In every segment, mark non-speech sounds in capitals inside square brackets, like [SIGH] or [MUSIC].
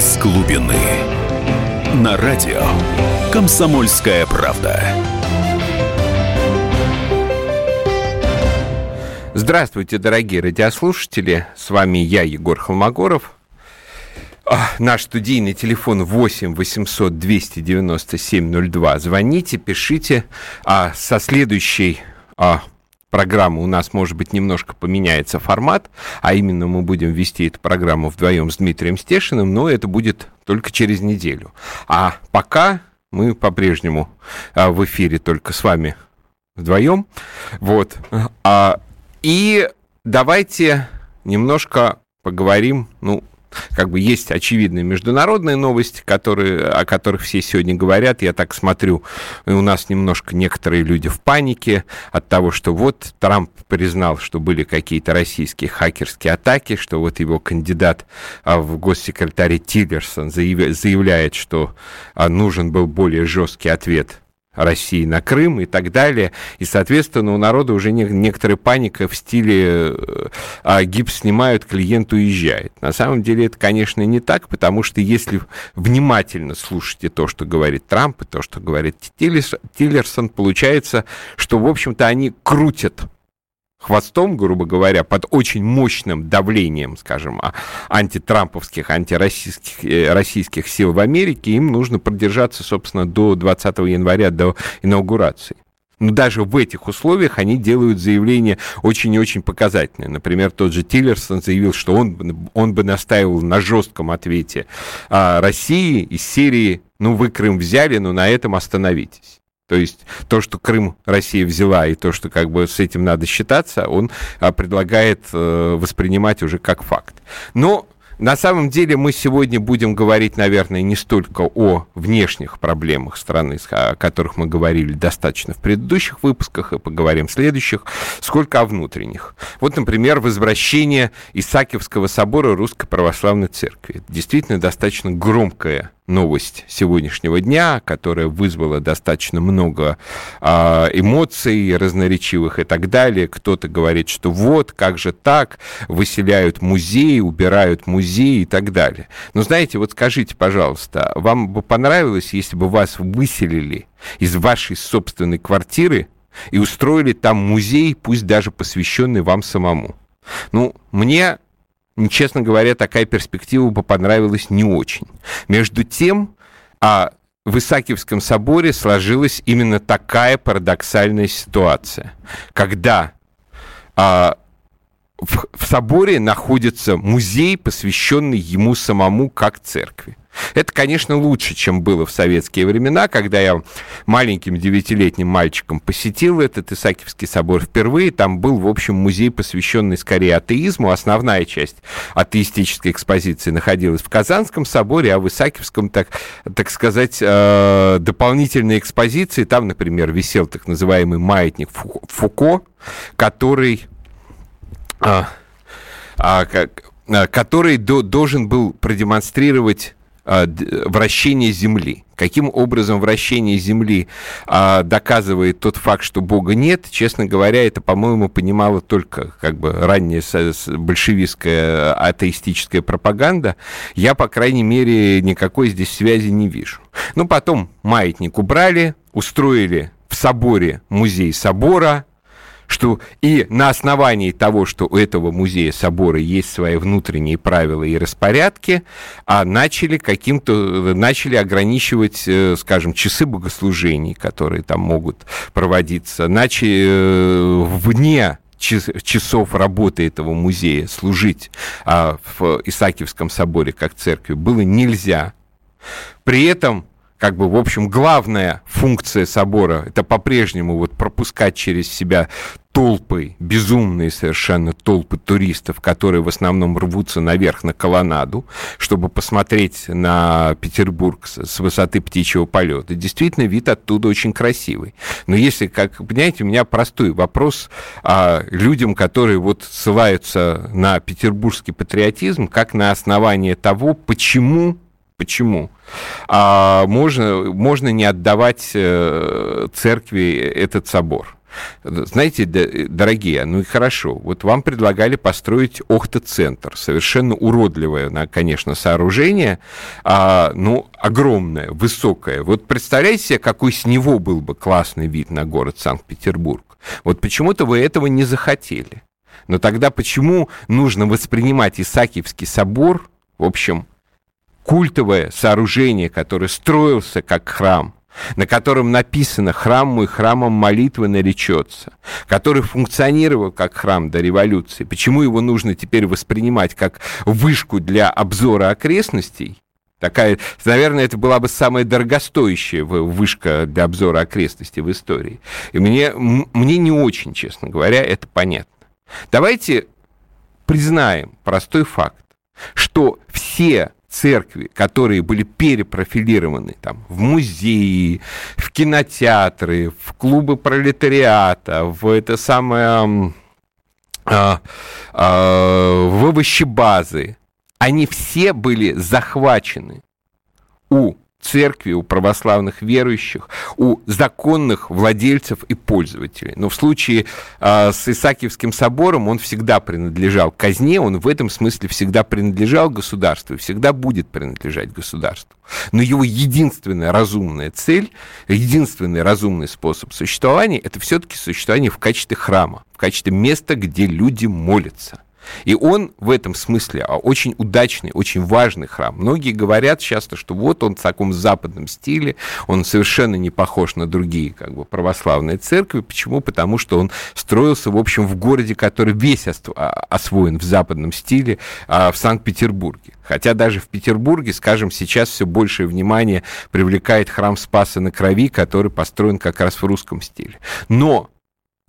Из глубины. На радио «Комсомольская правда». Здравствуйте, дорогие радиослушатели. С вами я, Егор Холмогоров. А, наш студийный телефон 8 800 297 02. Звоните, пишите. А со следующей а, программы у нас, может быть, немножко поменяется формат, а именно мы будем вести эту программу вдвоем с Дмитрием Стешиным, но это будет только через неделю. А пока мы по-прежнему а, в эфире только с вами вдвоем. Вот. А, и давайте немножко поговорим, ну, как бы есть очевидные международные новости, которые, о которых все сегодня говорят. Я так смотрю, у нас немножко некоторые люди в панике от того, что вот Трамп признал, что были какие-то российские хакерские атаки, что вот его кандидат а, в госсекретаре Тиллерсон заявляет, что а, нужен был более жесткий ответ России на Крым и так далее. И, соответственно, у народа уже не, некоторая паника в стиле а, гипс снимают, клиент уезжает. На самом деле это, конечно, не так, потому что если внимательно слушаете то, что говорит Трамп, и то, что говорит Тиллерсон, получается, что, в общем-то, они крутят хвостом, грубо говоря, под очень мощным давлением, скажем, а, антитрамповских, антироссийских э, российских сил в Америке, им нужно продержаться, собственно, до 20 января, до инаугурации. Но даже в этих условиях они делают заявления очень и очень показательные. Например, тот же Тиллерсон заявил, что он, он бы настаивал на жестком ответе а, России из серии «Ну, вы Крым взяли, но на этом остановитесь». То есть то, что Крым Россия взяла, и то, что как бы с этим надо считаться, он а, предлагает э, воспринимать уже как факт. Но на самом деле мы сегодня будем говорить, наверное, не столько о внешних проблемах страны, о которых мы говорили достаточно в предыдущих выпусках и поговорим в следующих, сколько о внутренних. Вот, например, возвращение Исаакиевского собора Русской Православной Церкви. Действительно достаточно громкое новость сегодняшнего дня, которая вызвала достаточно много э, эмоций разноречивых и так далее. Кто-то говорит, что вот, как же так, выселяют музей, убирают музей и так далее. Но знаете, вот скажите, пожалуйста, вам бы понравилось, если бы вас выселили из вашей собственной квартиры и устроили там музей, пусть даже посвященный вам самому? Ну, мне честно говоря, такая перспектива бы понравилась не очень. Между тем, а в Исаакиевском соборе сложилась именно такая парадоксальная ситуация, когда а, в, в соборе находится музей, посвященный ему самому как церкви. Это, конечно, лучше, чем было в советские времена, когда я маленьким девятилетним мальчиком посетил этот Исаакиевский собор впервые. Там был, в общем, музей, посвященный скорее атеизму. Основная часть атеистической экспозиции находилась в Казанском соборе, а в Исаакиевском, так, так сказать, э, дополнительные экспозиции. Там, например, висел так называемый маятник Фуко, который... Э, э, который до, должен был продемонстрировать а, вращение Земли. Каким образом вращение Земли а, доказывает тот факт, что Бога нет, честно говоря, это, по-моему, понимала только как бы ранняя большевистская атеистическая пропаганда. Я, по крайней мере, никакой здесь связи не вижу. Ну, потом маятник убрали, устроили в соборе музей собора, что и на основании того, что у этого музея собора есть свои внутренние правила и распорядки, а начали каким-то, начали ограничивать, э, скажем, часы богослужений, которые там могут проводиться, начали э, вне часов работы этого музея служить а, в Исаакиевском соборе как церкви было нельзя. При этом как бы, в общем, главная функция собора, это по-прежнему вот пропускать через себя толпы, безумные совершенно толпы туристов, которые в основном рвутся наверх на колоннаду, чтобы посмотреть на Петербург с высоты птичьего полета. Действительно, вид оттуда очень красивый. Но если, как, понимаете, у меня простой вопрос а, людям, которые вот ссылаются на петербургский патриотизм, как на основании того, почему Почему? А можно, можно не отдавать э, церкви этот собор. Знаете, дорогие, ну и хорошо, вот вам предлагали построить Охта-центр, совершенно уродливое, конечно, сооружение, а, ну, огромное, высокое. Вот представляете себе, какой с него был бы классный вид на город Санкт-Петербург? Вот почему-то вы этого не захотели. Но тогда почему нужно воспринимать Исаакиевский собор, в общем, культовое сооружение, которое строился как храм, на котором написано «Храм мой, храмом молитвы наречется», который функционировал как храм до революции, почему его нужно теперь воспринимать как вышку для обзора окрестностей, Такая, наверное, это была бы самая дорогостоящая вышка для обзора окрестностей в истории. И мне, мне не очень, честно говоря, это понятно. Давайте признаем простой факт, что все церкви, которые были перепрофилированы там, в музеи, в кинотеатры, в клубы пролетариата, в это самое а, а, в овощебазы, они все были захвачены у церкви, у православных верующих, у законных владельцев и пользователей. Но в случае э, с Исаакиевским собором он всегда принадлежал казне, он в этом смысле всегда принадлежал государству и всегда будет принадлежать государству. Но его единственная разумная цель, единственный разумный способ существования, это все-таки существование в качестве храма, в качестве места, где люди молятся – и он в этом смысле а, очень удачный, очень важный храм. Многие говорят часто, что вот он в таком западном стиле, он совершенно не похож на другие как бы, православные церкви. Почему? Потому что он строился, в общем, в городе, который весь а, освоен в западном стиле, а, в Санкт-Петербурге. Хотя даже в Петербурге, скажем, сейчас все большее внимание привлекает храм Спаса на Крови, который построен как раз в русском стиле. Но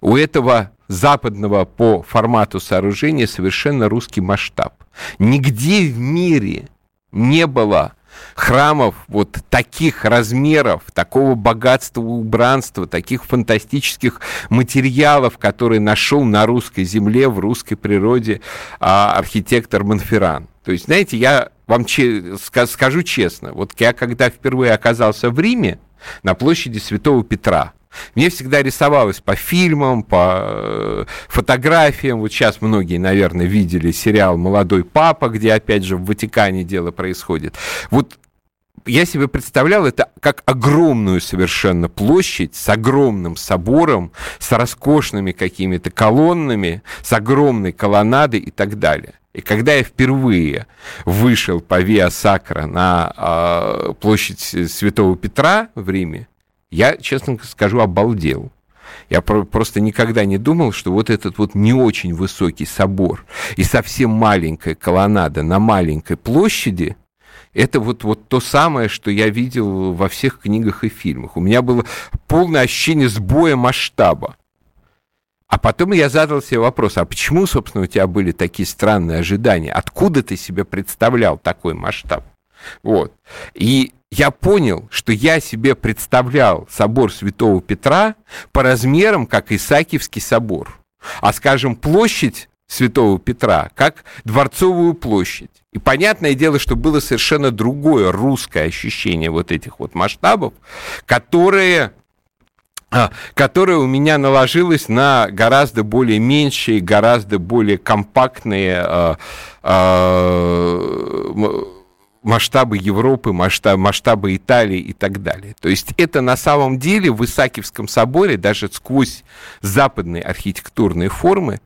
у этого западного по формату сооружения совершенно русский масштаб. Нигде в мире не было храмов вот таких размеров, такого богатства убранства, таких фантастических материалов, которые нашел на русской земле, в русской природе а, архитектор Монферран. То есть, знаете, я вам че- скажу честно, вот я когда впервые оказался в Риме, на площади Святого Петра, мне всегда рисовалось по фильмам, по э, фотографиям. Вот сейчас многие, наверное, видели сериал «Молодой папа», где, опять же, в Ватикане дело происходит. Вот я себе представлял это как огромную совершенно площадь с огромным собором, с роскошными какими-то колоннами, с огромной колоннадой и так далее. И когда я впервые вышел по Виа Сакра на э, площадь Святого Петра в Риме, я, честно скажу, обалдел. Я просто никогда не думал, что вот этот вот не очень высокий собор и совсем маленькая колоннада на маленькой площади, это вот, вот то самое, что я видел во всех книгах и фильмах. У меня было полное ощущение сбоя масштаба. А потом я задал себе вопрос, а почему, собственно, у тебя были такие странные ожидания? Откуда ты себе представлял такой масштаб? Вот. И я понял, что я себе представлял собор Святого Петра по размерам, как Исаакиевский собор. А, скажем, площадь Святого Петра, как Дворцовую площадь. И понятное дело, что было совершенно другое русское ощущение вот этих вот масштабов, которые а, которое у меня наложилось на гораздо более меньшие, гораздо более компактные э, э, масштабы Европы, масштаб, масштабы Италии и так далее. То есть это на самом деле в Исаакиевском соборе, даже сквозь западные архитектурные формы,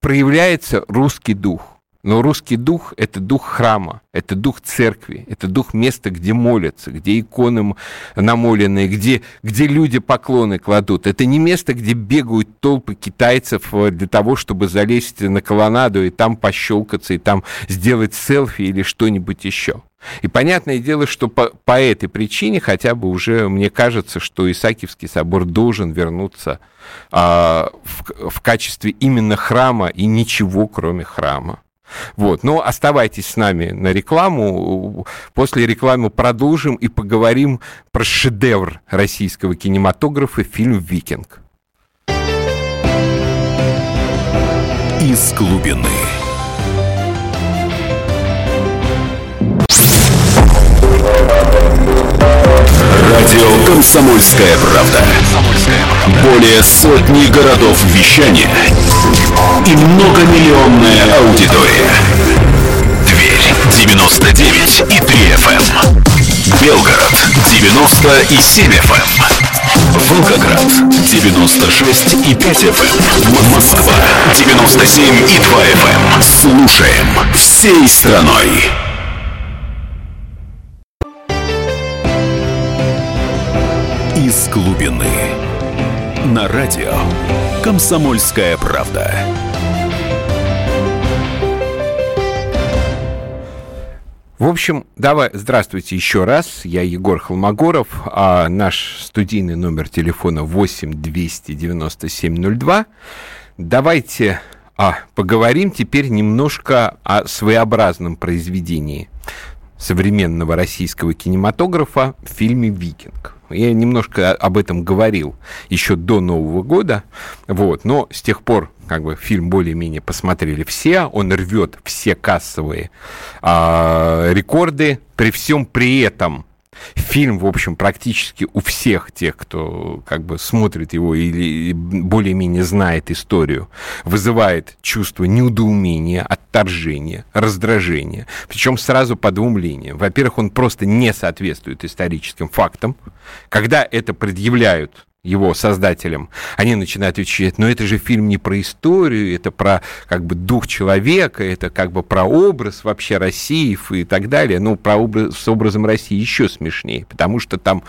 проявляется русский дух. Но русский дух – это дух храма, это дух церкви, это дух места, где молятся, где иконы намоленные, где, где люди поклоны кладут. Это не место, где бегают толпы китайцев э, для того, чтобы залезть на колоннаду и там пощелкаться, и там сделать селфи или что-нибудь еще. И понятное дело, что по, по этой причине хотя бы уже мне кажется, что Исаакиевский собор должен вернуться а, в, в качестве именно храма и ничего кроме храма. Вот. Но оставайтесь с нами на рекламу. После рекламы продолжим и поговорим про шедевр российского кинематографа фильм «Викинг». Из глубины. Радио «Комсомольская правда». Более сотни городов вещания и многомиллионная аудитория. Тверь 99 и 3 FM. Эм. Белгород 90 и 7 FM. Эм. Волгоград 96 и 5 FM. Эм. Москва 97 и 2 FM. Слушаем всей страной. Из глубины. Радио. Комсомольская правда. В общем, давай, здравствуйте еще раз. Я Егор Холмогоров, а наш студийный номер телефона 8 297 02. Давайте а, поговорим теперь немножко о своеобразном произведении современного российского кинематографа в фильме «Викинг». Я немножко об этом говорил еще до Нового года, вот, но с тех пор как бы фильм более-менее посмотрели все, он рвет все кассовые э, рекорды, при всем при этом Фильм, в общем, практически у всех тех, кто как бы смотрит его или более-менее знает историю, вызывает чувство недоумения, отторжения, раздражения. Причем сразу по двум линиям. Во-первых, он просто не соответствует историческим фактам. Когда это предъявляют его создателям, они начинают отвечать, но это же фильм не про историю, это про как бы дух человека, это как бы про образ вообще России и так далее. Ну, про образ, с образом России еще смешнее, потому что там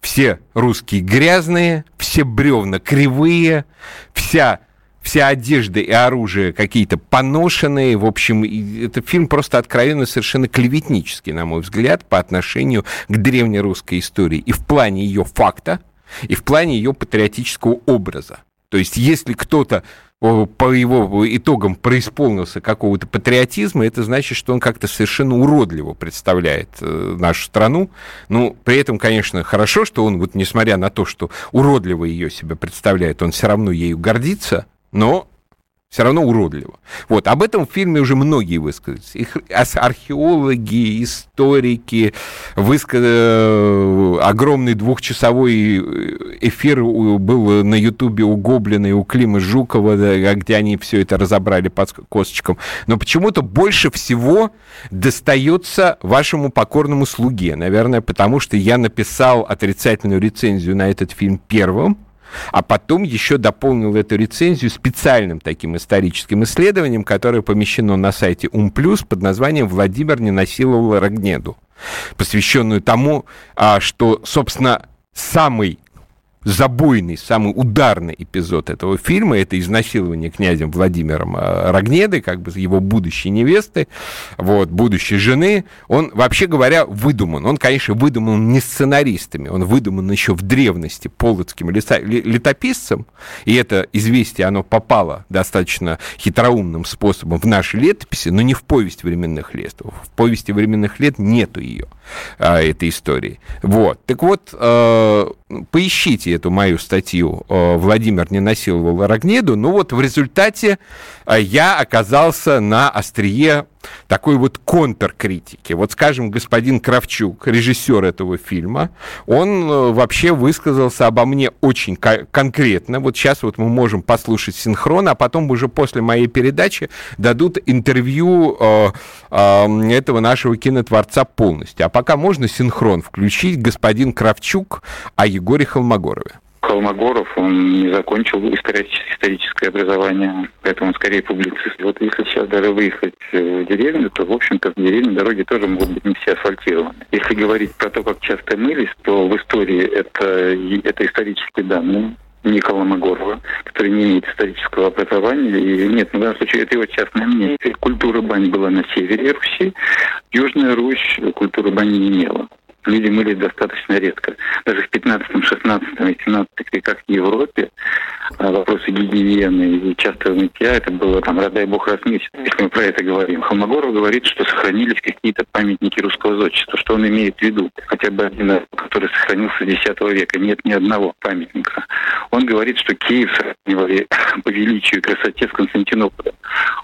все русские грязные, все бревна кривые, вся вся одежда и оружие какие-то поношенные. В общем, это фильм просто откровенно совершенно клеветнический, на мой взгляд, по отношению к древнерусской истории. И в плане ее факта, и в плане ее патриотического образа. То есть, если кто-то по его итогам преисполнился какого-то патриотизма, это значит, что он как-то совершенно уродливо представляет э, нашу страну. Ну, при этом, конечно, хорошо, что он, вот несмотря на то, что уродливо ее себя представляет, он все равно ею гордится, но все равно уродливо. Вот, об этом в фильме уже многие высказались. Их археологи, историки, высказ... Э, огромный двухчасовой эфир был на Ютубе у Гоблина и у Клима Жукова, где они все это разобрали под косточком. Но почему-то больше всего достается вашему покорному слуге. Наверное, потому что я написал отрицательную рецензию на этот фильм первым, а потом еще дополнил эту рецензию специальным таким историческим исследованием, которое помещено на сайте УМПЛЮС под названием «Владимир не насиловал Рогнеду», посвященную тому, а, что, собственно, самый забойный, самый ударный эпизод этого фильма, это изнасилование князем Владимиром э, Рогнеды, как бы его будущей невесты, вот, будущей жены, он, вообще говоря, выдуман. Он, конечно, выдуман не сценаристами, он выдуман еще в древности полоцким летописцем, и это известие, оно попало достаточно хитроумным способом в наши летописи, но не в повесть временных лет. В повести временных лет нету ее, а, этой истории. Вот. Так вот, э, поищите эту мою статью э, «Владимир не насиловал Рогнеду», ну вот в результате э, я оказался на острие такой вот контркритики. Вот, скажем, господин Кравчук, режиссер этого фильма, он э, вообще высказался обо мне очень конкретно. Вот сейчас вот мы можем послушать синхрон, а потом уже после моей передачи дадут интервью э, э, этого нашего кинотворца полностью. А пока можно синхрон включить господин Кравчук о Егоре Холмогорове. Холмогоров, он не закончил историческое образование, поэтому он скорее публицист. Вот если сейчас даже выехать в деревню, то, в общем-то, в деревне дороги тоже могут быть не все асфальтированы. Если говорить про то, как часто мылись, то в истории это, это исторические данные. Никола Магорова, который не имеет исторического образования. И нет, в данном случае это его частное мнение. Культура бань была на севере Руси, Южная Русь культуры бани не имела люди мылись достаточно редко. Даже в 15, 16 и 17 веках в Европе а, вопросы гигиены и частого мытья, это было там, радай бог, раз в месяц, если мы про это говорим. Холмогоров говорит, что сохранились какие-то памятники русского зодчества. Что он имеет в виду? Хотя бы один, который сохранился с X века. Нет ни одного памятника. Он говорит, что Киев [COUGHS] по величию и красоте с Константинополем.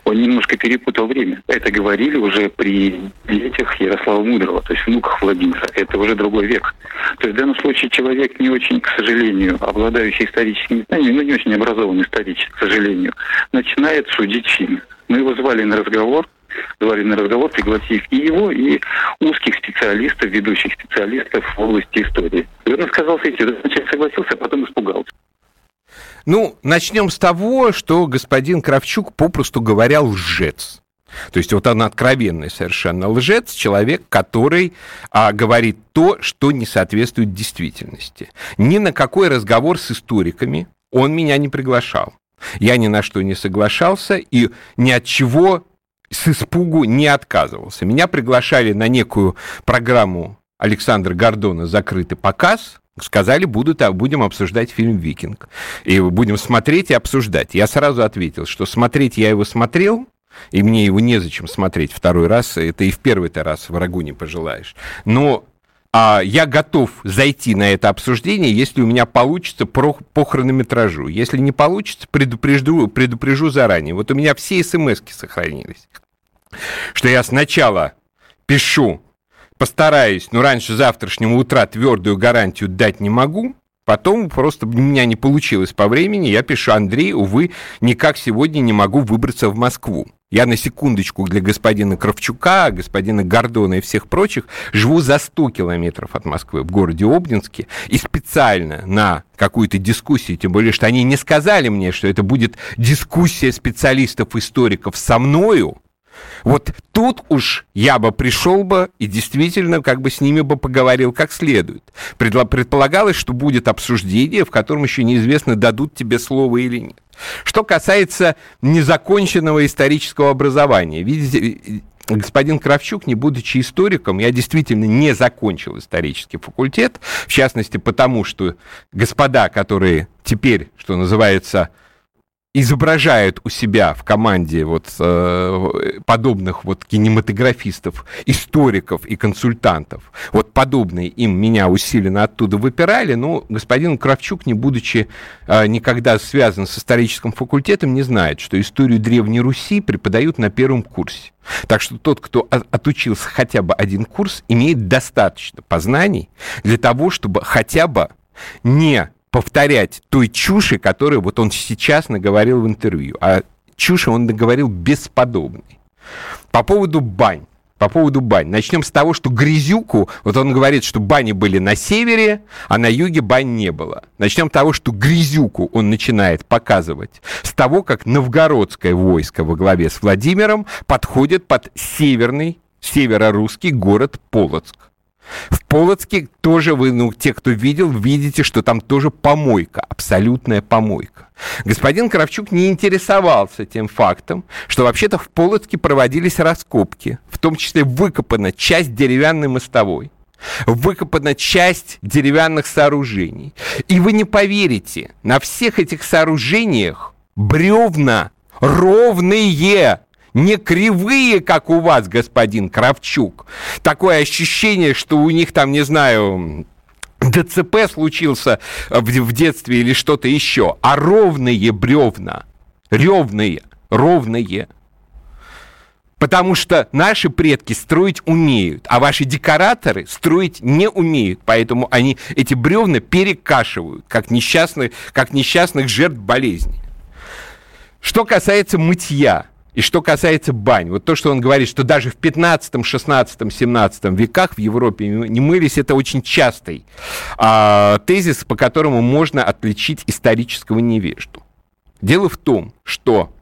Он немножко перепутал время. Это говорили уже при детях Ярослава Мудрого, то есть внуках Владимира. Это это уже другой век. То есть в данном случае человек не очень, к сожалению, обладающий историческими знаниями, ну не очень образованный исторически, к сожалению, начинает судить фильм. Мы его звали на разговор, звали на разговор, пригласив и его, и узких специалистов, ведущих специалистов в области истории. И он отказался идти. Сначала согласился, а потом испугался. Ну, начнем с того, что господин Кравчук, попросту говоря, лжец. То есть вот он откровенный совершенно лжец, человек, который а, говорит то, что не соответствует действительности. Ни на какой разговор с историками он меня не приглашал. Я ни на что не соглашался и ни от чего с испугу не отказывался. Меня приглашали на некую программу Александра Гордона «Закрытый показ», Сказали, будут, а будем обсуждать фильм «Викинг». И будем смотреть и обсуждать. Я сразу ответил, что смотреть я его смотрел, и мне его незачем смотреть второй раз. Это и в первый-то раз врагу не пожелаешь. Но а, я готов зайти на это обсуждение, если у меня получится про, по хронометражу. Если не получится, предупрежду, предупрежу заранее. Вот у меня все смс сохранились. Что я сначала пишу постараюсь, но раньше завтрашнего утра твердую гарантию дать не могу. Потом просто у меня не получилось по времени. Я пишу, Андрей, увы, никак сегодня не могу выбраться в Москву. Я на секундочку для господина Кравчука, господина Гордона и всех прочих живу за 100 километров от Москвы, в городе Обнинске, и специально на какую-то дискуссию, тем более, что они не сказали мне, что это будет дискуссия специалистов-историков со мною, вот тут уж я бы пришел бы и действительно как бы с ними бы поговорил как следует. Предполагалось, что будет обсуждение, в котором еще неизвестно, дадут тебе слово или нет. Что касается незаконченного исторического образования, видите, господин Кравчук, не будучи историком, я действительно не закончил исторический факультет, в частности потому, что господа, которые теперь, что называется, изображают у себя в команде вот э, подобных вот кинематографистов, историков и консультантов. Вот подобные им меня усиленно оттуда выпирали, но господин Кравчук, не будучи э, никогда связан с историческим факультетом, не знает, что историю Древней Руси преподают на первом курсе. Так что тот, кто отучился хотя бы один курс, имеет достаточно познаний для того, чтобы хотя бы не повторять той чуши, которую вот он сейчас наговорил в интервью. А чуши он наговорил бесподобной. По поводу бань. По поводу бань. Начнем с того, что грязюку, вот он говорит, что бани были на севере, а на юге бань не было. Начнем с того, что грязюку он начинает показывать с того, как новгородское войско во главе с Владимиром подходит под северный, северо-русский город Полоцк. В Полоцке тоже вы, ну, те, кто видел, видите, что там тоже помойка, абсолютная помойка. Господин Кравчук не интересовался тем фактом, что вообще-то в Полоцке проводились раскопки, в том числе выкопана часть деревянной мостовой, выкопана часть деревянных сооружений. И вы не поверите, на всех этих сооружениях бревна ровные, не кривые, как у вас, господин Кравчук. Такое ощущение, что у них там, не знаю, ДЦП случился в, детстве или что-то еще, а ровные бревна, ревные, ровные. Потому что наши предки строить умеют, а ваши декораторы строить не умеют. Поэтому они эти бревна перекашивают, как несчастных, как несчастных жертв болезни. Что касается мытья, и что касается бань, вот то, что он говорит, что даже в 15, 16, 17 веках в Европе не мылись, это очень частый а, тезис, по которому можно отличить исторического невежду. Дело в том, что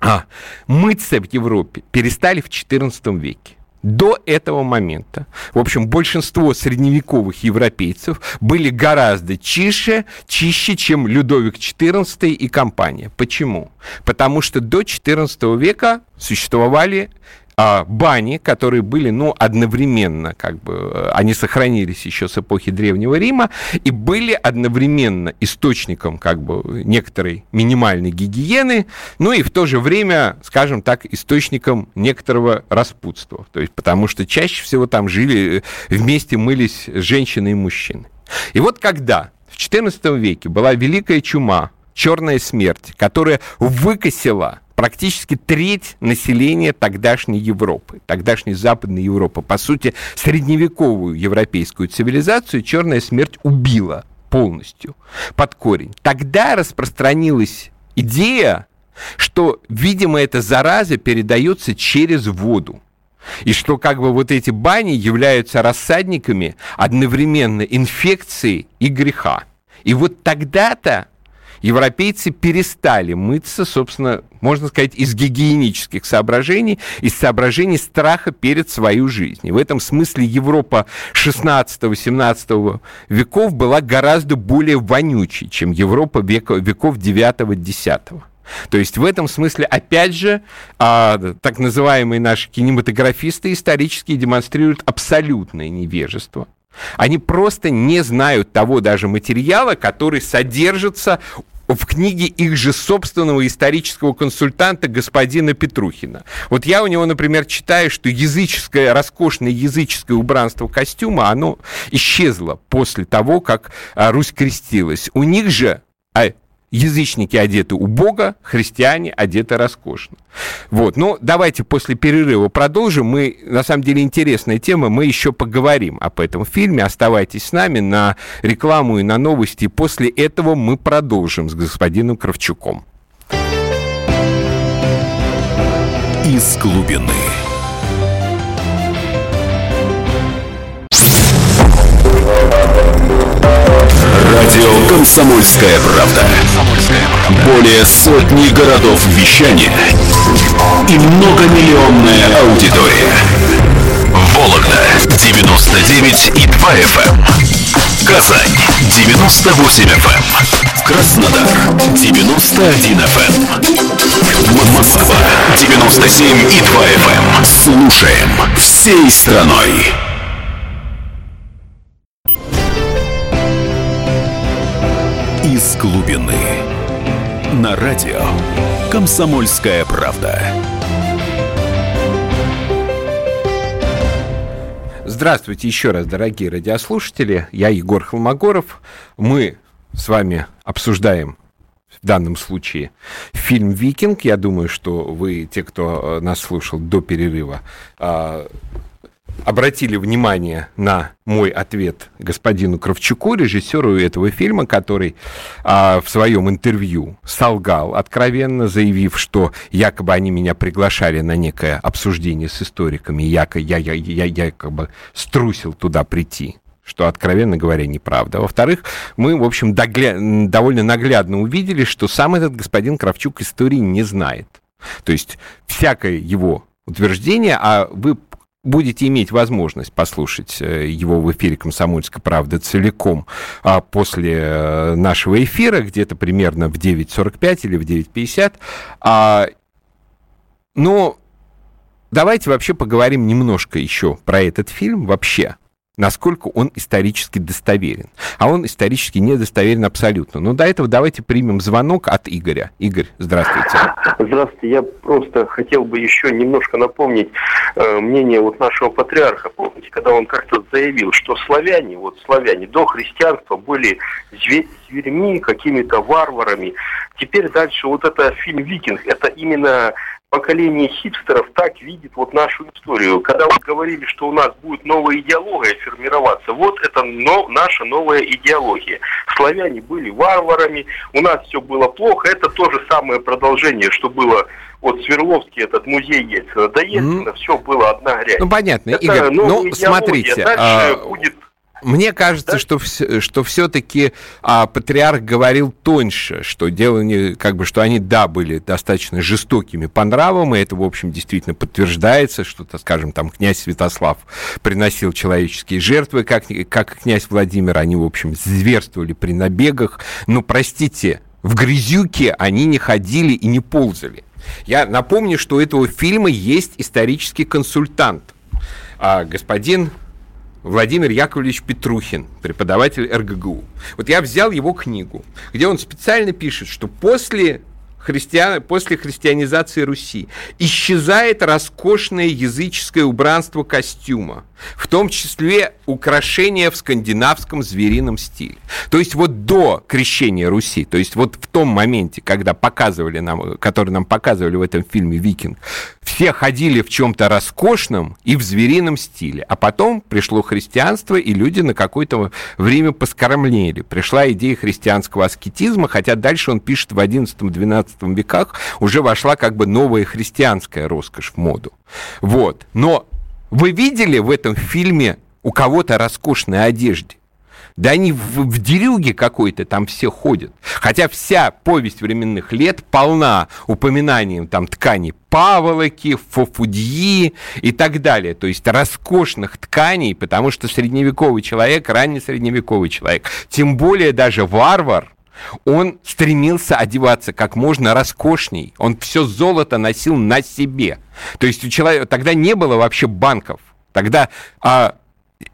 а, мыться в Европе перестали в XIV веке. До этого момента, в общем, большинство средневековых европейцев были гораздо чище, чище, чем Людовик XIV и компания. Почему? Потому что до XIV века существовали а, бани, которые были, ну, одновременно, как бы, э, они сохранились еще с эпохи Древнего Рима и были одновременно источником, как бы, некоторой минимальной гигиены, ну и в то же время, скажем так, источником некоторого распутства. То есть, потому что чаще всего там жили, э, вместе мылись женщины и мужчины. И вот когда в XIV веке была Великая Чума, черная смерть, которая выкосила практически треть населения тогдашней Европы, тогдашней Западной Европы. По сути, средневековую европейскую цивилизацию черная смерть убила полностью под корень. Тогда распространилась идея, что, видимо, эта зараза передается через воду. И что как бы вот эти бани являются рассадниками одновременно инфекции и греха. И вот тогда-то европейцы перестали мыться, собственно, можно сказать, из гигиенических соображений, из соображений страха перед своей жизнью. В этом смысле Европа 16-18 веков была гораздо более вонючей, чем Европа века, веков 9-10. То есть в этом смысле, опять же, а, так называемые наши кинематографисты исторически демонстрируют абсолютное невежество. Они просто не знают того даже материала, который содержится в книге их же собственного исторического консультанта господина Петрухина. Вот я у него, например, читаю, что языческое, роскошное языческое убранство костюма, оно исчезло после того, как а, Русь крестилась. У них же язычники одеты убого, христиане одеты роскошно. Вот, ну, давайте после перерыва продолжим. Мы, на самом деле, интересная тема, мы еще поговорим об этом фильме. Оставайтесь с нами на рекламу и на новости. После этого мы продолжим с господином Кравчуком. Из глубины. Радио «Комсомольская правда». Более сотни городов вещания и многомиллионная аудитория. Вологда 99 и 2 FM. Эм. Казань 98 FM. Эм. Краснодар 91 FM. Эм. Москва 97 и 2 FM. Слушаем всей страной. Глубины. На радио «Комсомольская правда». Здравствуйте еще раз, дорогие радиослушатели. Я Егор Холмогоров. Мы с вами обсуждаем в данном случае фильм «Викинг». Я думаю, что вы, те, кто нас слушал до перерыва, а, обратили внимание на мой ответ господину Кравчуку, режиссеру этого фильма, который а, в своем интервью солгал откровенно, заявив, что якобы они меня приглашали на некое обсуждение с историками, якобы я, я, я, я якобы струсил туда прийти что, откровенно говоря, неправда. Во-вторых, мы, в общем, догля... довольно наглядно увидели, что сам этот господин Кравчук истории не знает. То есть всякое его утверждение, а вы будете иметь возможность послушать э, его в эфире «Комсомольской правды» целиком а после э, нашего эфира, где-то примерно в 9.45 или в 9.50. А, но давайте вообще поговорим немножко еще про этот фильм вообще насколько он исторически достоверен. А он исторически недостоверен абсолютно. Но до этого давайте примем звонок от Игоря. Игорь, здравствуйте. Здравствуйте. Я просто хотел бы еще немножко напомнить э, мнение вот нашего патриарха. Помните, когда он как-то заявил, что славяне, вот славяне до христианства были зверьми, какими-то варварами. Теперь дальше вот это фильм «Викинг», это именно поколение хипстеров так видит вот нашу историю. Когда вы говорили, что у нас будет новая идеология формироваться, вот это но, наша новая идеология. Славяне были варварами, у нас все было плохо, это то же самое продолжение, что было вот Свердловский этот музей есть, до Ельцина, mm. все было одна грязь. Ну, понятно, это Игорь, ну, смотрите. Дальше а... будет мне кажется, да? что, что все-таки а, патриарх говорил тоньше, что дело не, как бы, что они, да, были достаточно жестокими по нравам, и это, в общем, действительно подтверждается, что, -то, скажем, там князь Святослав приносил человеческие жертвы, как, как князь Владимир, они, в общем, зверствовали при набегах, но, простите, в грязюке они не ходили и не ползали. Я напомню, что у этого фильма есть исторический консультант, а, господин Владимир Яковлевич Петрухин, преподаватель РГГУ. Вот я взял его книгу, где он специально пишет, что после христиан, после христианизации Руси. Исчезает роскошное языческое убранство костюма, в том числе украшения в скандинавском зверином стиле. То есть вот до крещения Руси, то есть вот в том моменте, когда показывали нам, который нам показывали в этом фильме «Викинг», все ходили в чем-то роскошном и в зверином стиле. А потом пришло христианство, и люди на какое-то время поскормлели. Пришла идея христианского аскетизма, хотя дальше он пишет в 11-12 веках уже вошла как бы новая христианская роскошь в моду. Вот. Но вы видели в этом фильме у кого-то роскошной одежде? Да они в, в дерюге какой-то там все ходят. Хотя вся повесть временных лет полна упоминанием там тканей паволоки, фофудьи и так далее. То есть роскошных тканей, потому что средневековый человек, ранний средневековый человек, тем более даже варвар, он стремился одеваться как можно роскошней. Он все золото носил на себе. То есть у человека тогда не было вообще банков. Тогда а,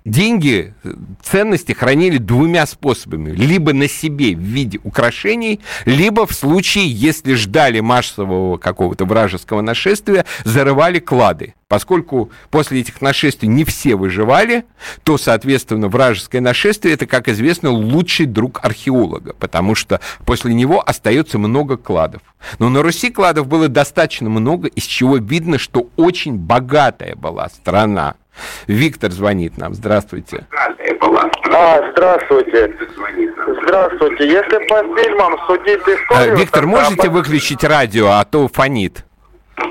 деньги, ценности хранили двумя способами. Либо на себе в виде украшений, либо в случае, если ждали массового какого-то вражеского нашествия, зарывали клады. Поскольку после этих нашествий не все выживали, то, соответственно, вражеское нашествие – это, как известно, лучший друг археолога, потому что после него остается много кладов. Но на Руси кладов было достаточно много, из чего видно, что очень богатая была страна. Виктор звонит нам. Здравствуйте. А, здравствуйте. Здравствуйте. Если по фильмам судить историю... А, Виктор, можете выключить радио, а то фонит?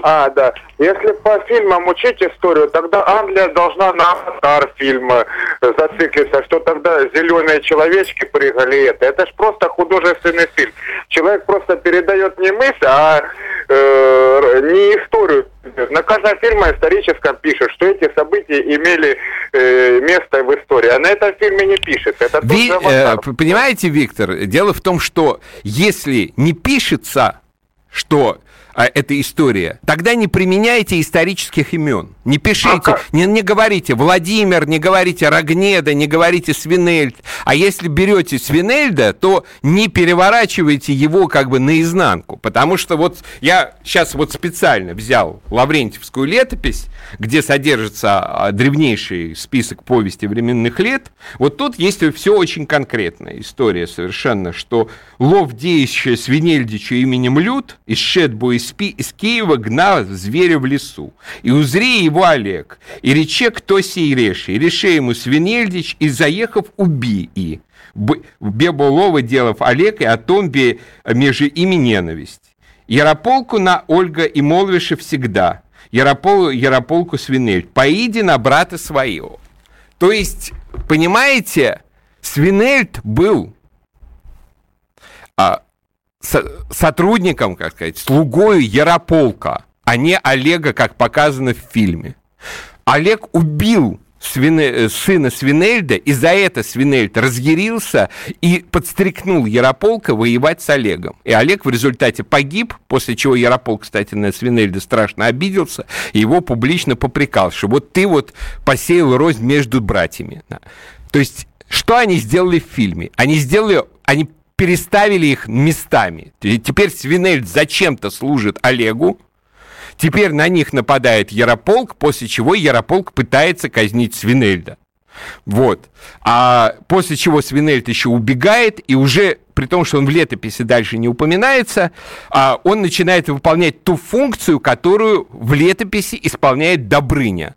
А, да. Если по фильмам учить историю, тогда Англия должна на аватар фильма зациклиться, что тогда зеленые человечки прыгали это. Это ж просто художественный фильм. Человек просто передает не мысль, а э, не историю. На каждом фильме историческом пишет, что эти события имели э, место в истории, а на этом фильме не пишет. Это Ви, э, понимаете, Виктор, дело в том, что если не пишется, что а, эта история, тогда не применяйте исторических имен. Не пишите, не, не говорите Владимир, не говорите Рогнеда, не говорите Свинельд. А если берете Свинельда, то не переворачивайте его как бы наизнанку. Потому что вот я сейчас вот специально взял Лаврентьевскую летопись, где содержится а, древнейший список повести временных лет. Вот тут есть все очень конкретная история совершенно, что лов деящая Свинельдичу именем Люд из Шетбу из из Киева гнал зверя в лесу. И узри его Олег, и рече кто сей реши, и реше ему Свинельдич, и заехав уби и. Беболова делав Олег, и о том бе между ими ненависть. Ярополку на Ольга и молвиши всегда. Яропол, Ярополку Свинель, поиди на брата своего. То есть, понимаете, Свинельд был а, сотрудником, как сказать, слугою Ярополка, а не Олега, как показано в фильме. Олег убил Свине, э, сына Свинельда, и за это Свинельд разъярился и подстрекнул Ярополка воевать с Олегом. И Олег в результате погиб, после чего Ярополк, кстати, на Свинельда страшно обиделся, и его публично попрекал, что вот ты вот посеял рознь между братьями. То есть, что они сделали в фильме? Они сделали, они переставили их местами. Теперь Свинельд зачем-то служит Олегу, теперь на них нападает Ярополк, после чего Ярополк пытается казнить Свинельда. Вот. А после чего Свинельд еще убегает, и уже при том, что он в летописи дальше не упоминается, а он начинает выполнять ту функцию, которую в летописи исполняет Добрыня.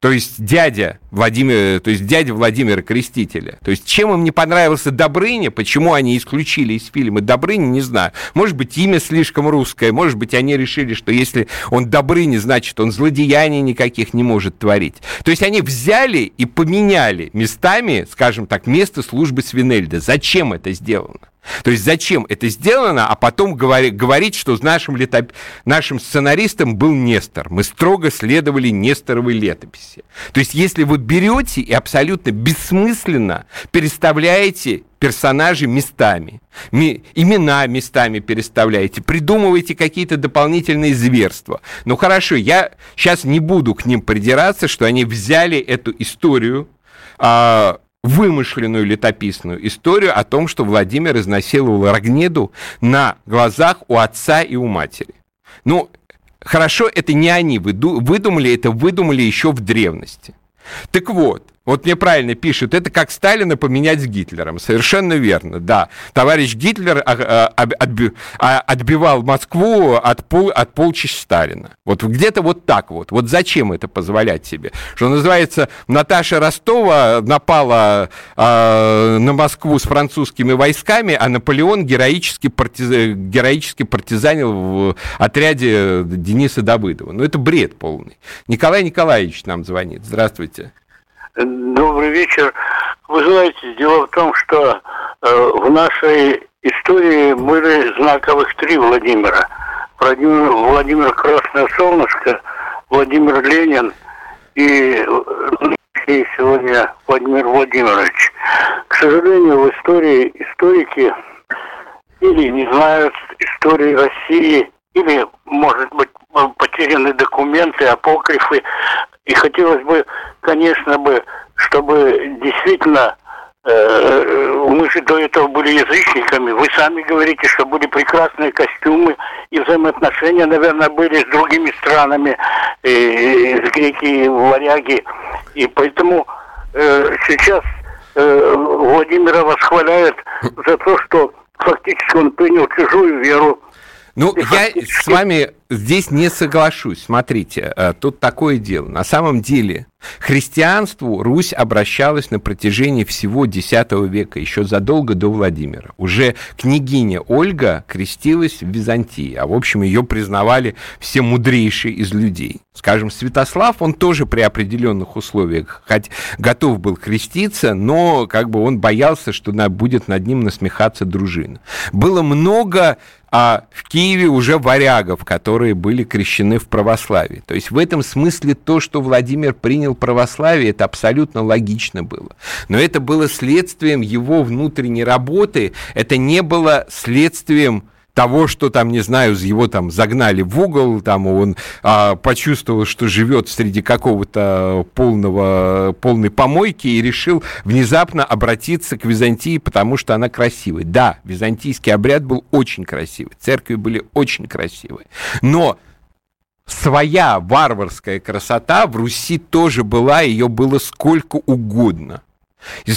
То есть дядя Владимир, то есть дядя Владимира Крестителя. То есть чем им не понравился Добрыня, почему они исключили из фильма Добрыня, не знаю. Может быть, имя слишком русское, может быть, они решили, что если он Добрыня, значит, он злодеяний никаких не может творить. То есть они взяли и поменяли местами, скажем так, место службы Свинельда. Зачем это сделано? То есть зачем это сделано, а потом говори, говорить, что нашим, летоп... нашим сценаристом был Нестор. Мы строго следовали Несторовой летописи. То есть если вы берете и абсолютно бессмысленно переставляете персонажей местами, ми, имена местами переставляете, придумываете какие-то дополнительные зверства. Ну хорошо, я сейчас не буду к ним придираться, что они взяли эту историю, а, вымышленную летописную историю о том, что Владимир изнасиловал Рогнеду на глазах у отца и у матери. Ну, хорошо, это не они выдумали, это выдумали еще в древности. Так вот, вот мне правильно пишут, это как Сталина поменять с Гитлером. Совершенно верно, да. Товарищ Гитлер а, а, а, отбивал Москву от, пол, от полчищ Сталина. Вот где-то вот так вот. Вот зачем это позволять себе? Что называется, Наташа Ростова напала на Москву с французскими войсками, а Наполеон героически, партиз... героически партизанил в отряде Дениса Давыдова. Ну, это бред полный. Николай Николаевич нам звонит. Здравствуйте. Добрый вечер. Вы знаете, дело в том, что э, в нашей истории были знаковых три Владимира. Владимир, Владимир Красное Солнышко, Владимир Ленин и, и сегодня Владимир Владимирович. К сожалению, в истории историки или не знают истории России, или, может быть, потеряны документы, апокрифы. И хотелось бы, конечно бы, чтобы действительно э, мы же до этого были язычниками. Вы сами говорите, что были прекрасные костюмы и взаимоотношения, наверное, были с другими странами, и, и, с греки, варяги. И поэтому э, сейчас э, Владимира восхваляют за то, что фактически он принял чужую веру. Ну, я с вами здесь не соглашусь. Смотрите, э, тут такое дело. На самом деле христианству Русь обращалась на протяжении всего X века, еще задолго до Владимира. Уже княгиня Ольга крестилась в Византии, а в общем ее признавали все мудрейшие из людей. Скажем, Святослав, он тоже при определенных условиях хоть готов был креститься, но как бы он боялся, что будет над ним насмехаться дружина. Было много а в Киеве уже варягов, которые были крещены в православии. То есть в этом смысле то, что Владимир принял православие, это абсолютно логично было. Но это было следствием его внутренней работы, это не было следствием того, что там, не знаю, его там загнали в угол, там он а, почувствовал, что живет среди какого-то полного, полной помойки и решил внезапно обратиться к Византии, потому что она красивая. Да, византийский обряд был очень красивый, церкви были очень красивые. Но своя варварская красота в Руси тоже была, ее было сколько угодно. И,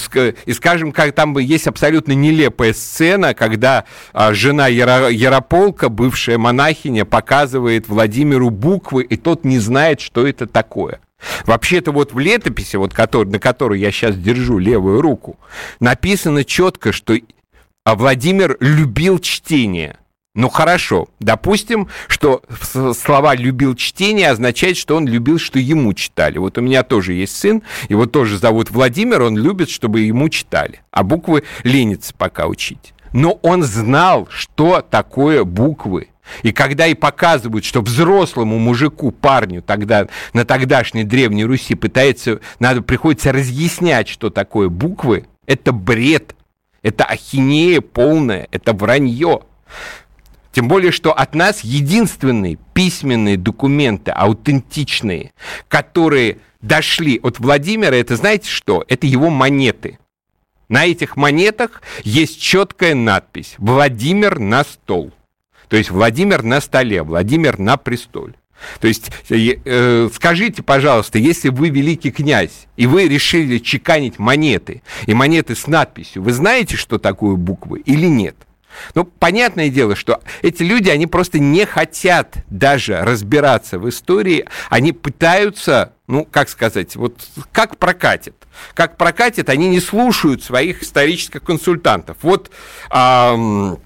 и скажем, как там есть абсолютно нелепая сцена, когда а, жена Яро, Ярополка, бывшая монахиня, показывает Владимиру буквы, и тот не знает, что это такое. Вообще-то вот в летописи, вот который, на которой я сейчас держу левую руку, написано четко, что а, Владимир любил чтение. Ну хорошо, допустим, что слова «любил чтение» означает, что он любил, что ему читали. Вот у меня тоже есть сын, его тоже зовут Владимир, он любит, чтобы ему читали, а буквы ленится пока учить. Но он знал, что такое буквы. И когда и показывают, что взрослому мужику, парню тогда, на тогдашней Древней Руси пытается, надо, приходится разъяснять, что такое буквы, это бред, это ахинея полная, это вранье. Тем более, что от нас единственные письменные документы, аутентичные, которые дошли от Владимира, это знаете что? Это его монеты. На этих монетах есть четкая надпись «Владимир на стол». То есть Владимир на столе, Владимир на престоле. То есть э, э, скажите, пожалуйста, если вы великий князь, и вы решили чеканить монеты, и монеты с надписью, вы знаете, что такое буквы или нет? Ну, понятное дело, что эти люди, они просто не хотят даже разбираться в истории, они пытаются, ну, как сказать, вот как прокатит. Как прокатит, они не слушают своих исторических консультантов. Вот... Эм,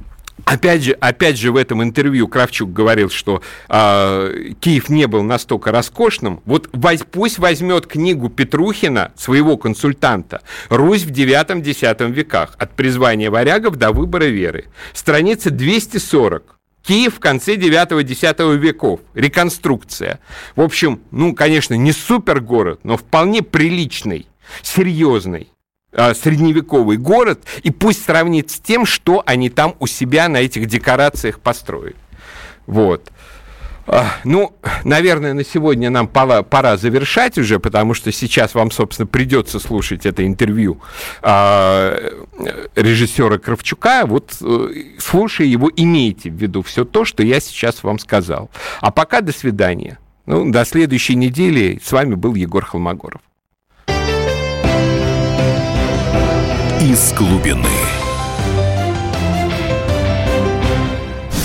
Опять же, опять же, в этом интервью Кравчук говорил, что э, Киев не был настолько роскошным. Вот пусть возьмет книгу Петрухина, своего консультанта, «Русь в IX-X веках. От призвания варягов до выбора веры». Страница 240. Киев в конце 9-10 веков. Реконструкция. В общем, ну, конечно, не супер город, но вполне приличный, серьезный. А, средневековый город, и пусть сравнит с тем, что они там у себя на этих декорациях построили. Вот. А, ну, наверное, на сегодня нам пора, пора завершать уже, потому что сейчас вам, собственно, придется слушать это интервью э, режиссера Кравчука. Вот э, слушая его, имейте в виду все то, что я сейчас вам сказал. А пока до свидания. Ну, до следующей недели. С вами был Егор Холмогоров. Из глубины.